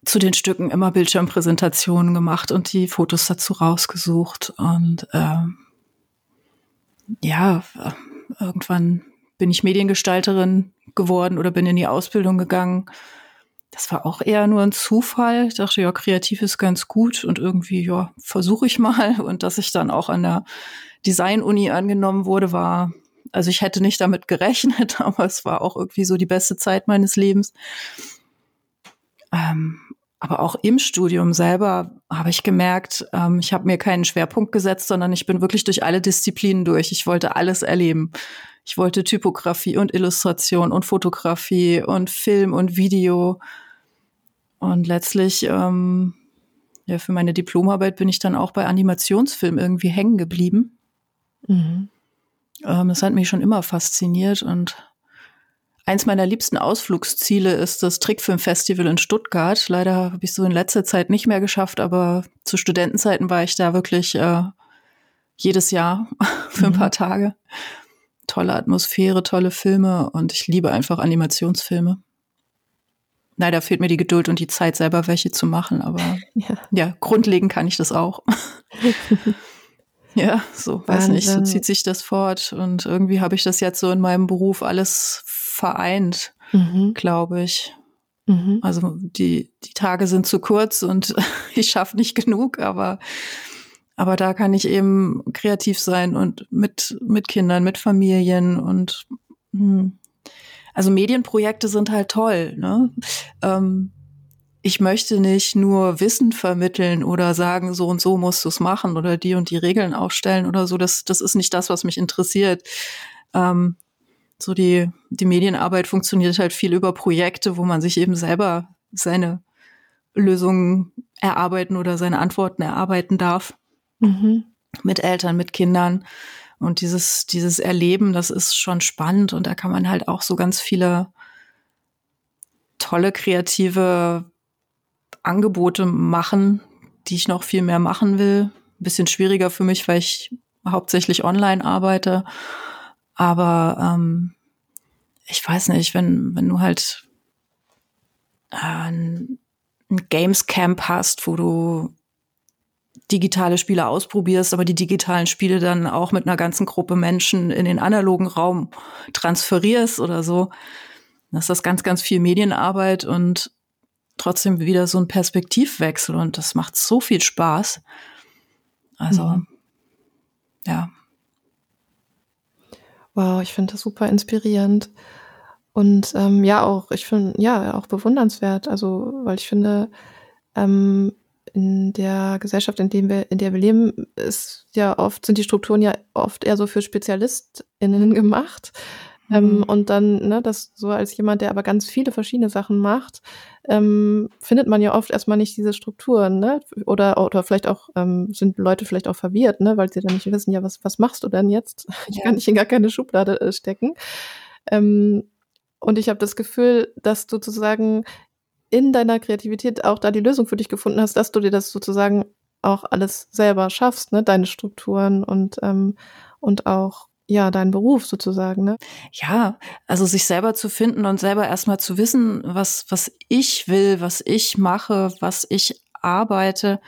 S2: zu den Stücken immer Bildschirmpräsentationen gemacht und die Fotos dazu rausgesucht. Und ähm, ja, irgendwann bin ich Mediengestalterin geworden oder bin in die Ausbildung gegangen. Das war auch eher nur ein Zufall. Ich dachte, ja, kreativ ist ganz gut und irgendwie, ja, versuche ich mal. Und dass ich dann auch an der Design-Uni angenommen wurde, war, also ich hätte nicht damit gerechnet, aber es war auch irgendwie so die beste Zeit meines Lebens. Ähm, aber auch im Studium selber habe ich gemerkt, ähm, ich habe mir keinen Schwerpunkt gesetzt, sondern ich bin wirklich durch alle Disziplinen durch. Ich wollte alles erleben. Ich wollte Typografie und Illustration und Fotografie und Film und Video. Und letztlich, ähm, ja, für meine Diplomarbeit bin ich dann auch bei Animationsfilm irgendwie hängen geblieben. Mhm. Ähm, das hat mich schon immer fasziniert und Eins meiner liebsten Ausflugsziele ist das Trickfilmfestival in Stuttgart. Leider habe ich so in letzter Zeit nicht mehr geschafft, aber zu Studentenzeiten war ich da wirklich äh, jedes Jahr für ein mhm. paar Tage. Tolle Atmosphäre, tolle Filme und ich liebe einfach Animationsfilme. Leider fehlt mir die Geduld und die Zeit, selber welche zu machen, aber ja, ja grundlegend kann ich das auch. ja, so, weiß Wahnsinn. nicht, so zieht sich das fort und irgendwie habe ich das jetzt so in meinem Beruf alles vereint, mhm. glaube ich. Mhm. Also die, die Tage sind zu kurz und ich schaffe nicht genug, aber, aber da kann ich eben kreativ sein und mit, mit Kindern, mit Familien und hm. also Medienprojekte sind halt toll. Ne? Ähm, ich möchte nicht nur Wissen vermitteln oder sagen, so und so musst du es machen oder die und die Regeln aufstellen oder so. Das, das ist nicht das, was mich interessiert. Ähm, so die, die Medienarbeit funktioniert halt viel über Projekte, wo man sich eben selber seine Lösungen erarbeiten oder seine Antworten erarbeiten darf. Mhm. Mit Eltern, mit Kindern. Und dieses, dieses Erleben, das ist schon spannend und da kann man halt auch so ganz viele tolle kreative Angebote machen, die ich noch viel mehr machen will. Ein bisschen schwieriger für mich, weil ich hauptsächlich online arbeite. Aber ähm, ich weiß nicht, wenn, wenn du halt äh, ein, Games Camp hast, wo du digitale Spiele ausprobierst, aber die digitalen Spiele dann auch mit einer ganzen Gruppe Menschen in den analogen Raum transferierst oder so. Das ist das ganz, ganz viel Medienarbeit und trotzdem wieder so ein Perspektivwechsel und das macht so viel Spaß. Also, mhm. ja.
S1: Wow, ich finde das super inspirierend. Und ähm, ja, auch, ich finde, ja, auch bewundernswert. Also, weil ich finde, ähm, in der Gesellschaft, in, dem wir, in der wir leben, ist ja oft, sind die Strukturen ja oft eher so für SpezialistInnen gemacht. Ähm, mhm. und dann, ne, das so als jemand, der aber ganz viele verschiedene Sachen macht, ähm, findet man ja oft erstmal nicht diese Strukturen, ne? Oder, oder vielleicht auch, ähm, sind Leute vielleicht auch verwirrt, ne, weil sie dann nicht wissen, ja, was, was machst du denn jetzt? Ich ja. kann dich in gar keine Schublade äh, stecken. Ähm, und ich habe das Gefühl, dass du sozusagen in deiner Kreativität auch da die Lösung für dich gefunden hast, dass du dir das sozusagen auch alles selber schaffst, ne, deine Strukturen und, ähm, und auch ja, dein Beruf sozusagen, ne?
S2: Ja, also sich selber zu finden und selber erstmal zu wissen, was, was ich will, was ich mache, was ich arbeite.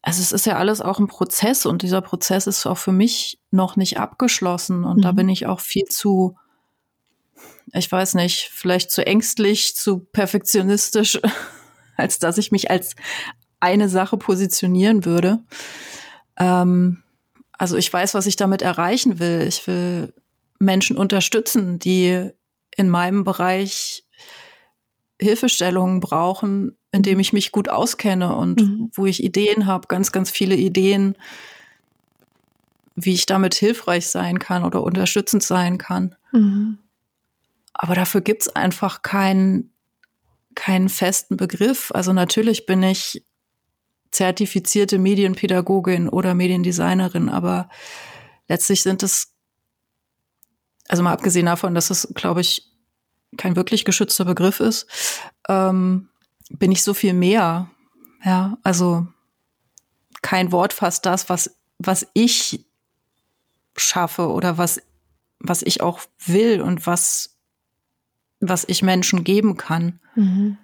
S2: Also es ist ja alles auch ein Prozess und dieser Prozess ist auch für mich noch nicht abgeschlossen und mhm. da bin ich auch viel zu, ich weiß nicht, vielleicht zu ängstlich, zu perfektionistisch, als dass ich mich als eine Sache positionieren würde. Ähm, also ich weiß, was ich damit erreichen will. Ich will Menschen unterstützen, die in meinem Bereich Hilfestellungen brauchen, in dem ich mich gut auskenne und mhm. wo ich Ideen habe, ganz, ganz viele Ideen, wie ich damit hilfreich sein kann oder unterstützend sein kann. Mhm. Aber dafür gibt's einfach keinen keinen festen Begriff. Also natürlich bin ich zertifizierte Medienpädagogin oder Mediendesignerin, aber letztlich sind es, also mal abgesehen davon, dass es, glaube ich, kein wirklich geschützter Begriff ist, ähm, bin ich so viel mehr. Ja, also kein Wort fasst das, was, was ich schaffe oder was, was ich auch will und was, was ich Menschen geben kann. Mhm.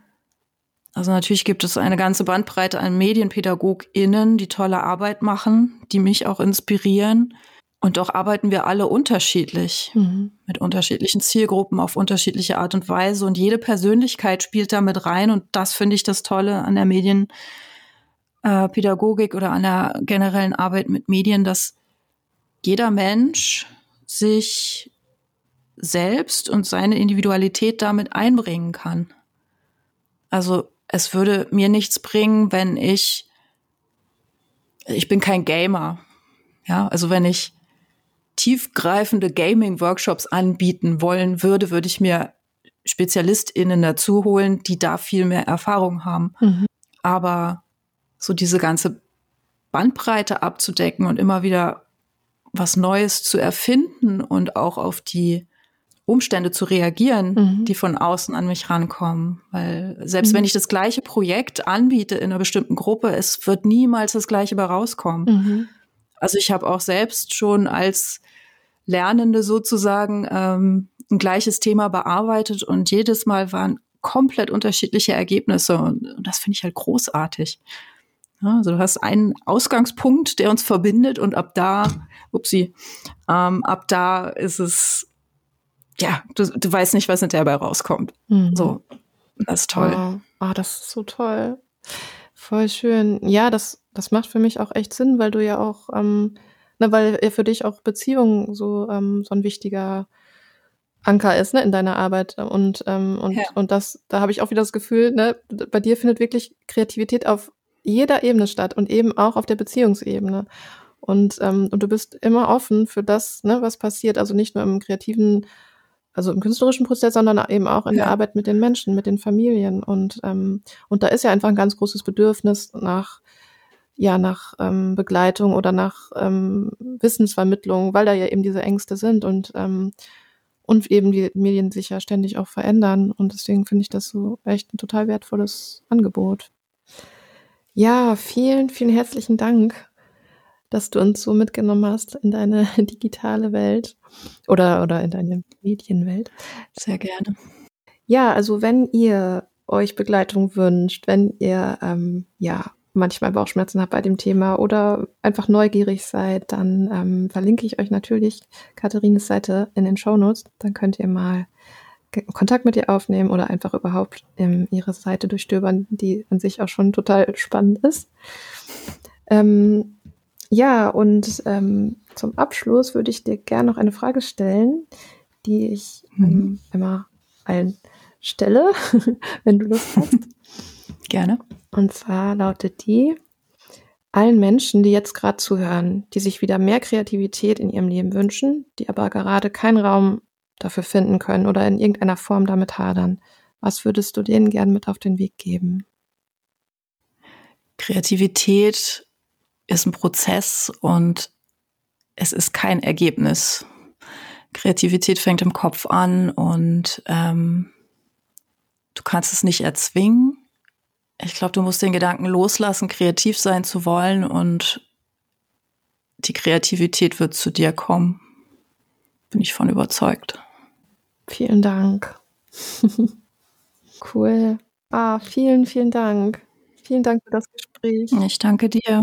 S2: Also natürlich gibt es eine ganze Bandbreite an MedienpädagogInnen, die tolle Arbeit machen, die mich auch inspirieren. Und doch arbeiten wir alle unterschiedlich, mhm. mit unterschiedlichen Zielgruppen auf unterschiedliche Art und Weise. Und jede Persönlichkeit spielt da mit rein. Und das finde ich das Tolle an der Medienpädagogik äh, oder an der generellen Arbeit mit Medien, dass jeder Mensch sich selbst und seine Individualität damit einbringen kann. Also es würde mir nichts bringen, wenn ich, ich bin kein Gamer. Ja, also wenn ich tiefgreifende Gaming-Workshops anbieten wollen würde, würde ich mir SpezialistInnen dazu holen, die da viel mehr Erfahrung haben. Mhm. Aber so diese ganze Bandbreite abzudecken und immer wieder was Neues zu erfinden und auch auf die Umstände zu reagieren, mhm. die von außen an mich rankommen. Weil selbst mhm. wenn ich das gleiche Projekt anbiete in einer bestimmten Gruppe, es wird niemals das gleiche bei rauskommen. Mhm. Also ich habe auch selbst schon als Lernende sozusagen ähm, ein gleiches Thema bearbeitet und jedes Mal waren komplett unterschiedliche Ergebnisse und, und das finde ich halt großartig. Ja, also du hast einen Ausgangspunkt, der uns verbindet und ab da, upsie, ähm, ab da ist es ja, du, du weißt nicht, was hinterher dabei rauskommt. Mhm. So, das ist toll.
S1: Ah, oh, oh, das ist so toll. Voll schön. Ja, das, das macht für mich auch echt Sinn, weil du ja auch, ähm, ne, weil für dich auch Beziehung so, ähm, so ein wichtiger Anker ist, ne, in deiner Arbeit. Und, ähm, und, ja. und das, da habe ich auch wieder das Gefühl, ne, bei dir findet wirklich Kreativität auf jeder Ebene statt und eben auch auf der Beziehungsebene. Und, ähm, und du bist immer offen für das, ne, was passiert. Also nicht nur im kreativen also im künstlerischen Prozess, sondern eben auch in ja. der Arbeit mit den Menschen, mit den Familien. Und, ähm, und da ist ja einfach ein ganz großes Bedürfnis nach, ja, nach ähm, Begleitung oder nach ähm, Wissensvermittlung, weil da ja eben diese Ängste sind und, ähm, und eben die Medien sich ja ständig auch verändern. Und deswegen finde ich das so echt ein total wertvolles Angebot. Ja, vielen, vielen herzlichen Dank dass du uns so mitgenommen hast in deine digitale Welt oder, oder in deine Medienwelt.
S2: Sehr gerne.
S1: Ja, also wenn ihr euch Begleitung wünscht, wenn ihr ähm, ja manchmal Bauchschmerzen habt bei dem Thema oder einfach neugierig seid, dann ähm, verlinke ich euch natürlich Katharines Seite in den Show Notes. Dann könnt ihr mal Kontakt mit ihr aufnehmen oder einfach überhaupt ähm, ihre Seite durchstöbern, die an sich auch schon total spannend ist. Ähm, ja, und ähm, zum Abschluss würde ich dir gerne noch eine Frage stellen, die ich ähm, mhm. immer allen stelle, wenn du Lust hast.
S2: Gerne.
S1: Und zwar lautet die, allen Menschen, die jetzt gerade zuhören, die sich wieder mehr Kreativität in ihrem Leben wünschen, die aber gerade keinen Raum dafür finden können oder in irgendeiner Form damit hadern, was würdest du denen gern mit auf den Weg geben?
S2: Kreativität ist ein Prozess und es ist kein Ergebnis. Kreativität fängt im Kopf an und ähm, du kannst es nicht erzwingen. Ich glaube, du musst den Gedanken loslassen, kreativ sein zu wollen und die Kreativität wird zu dir kommen. Bin ich von überzeugt.
S1: Vielen Dank. cool. Ah, vielen, vielen Dank. Vielen Dank für das Gespräch.
S2: Ich danke dir.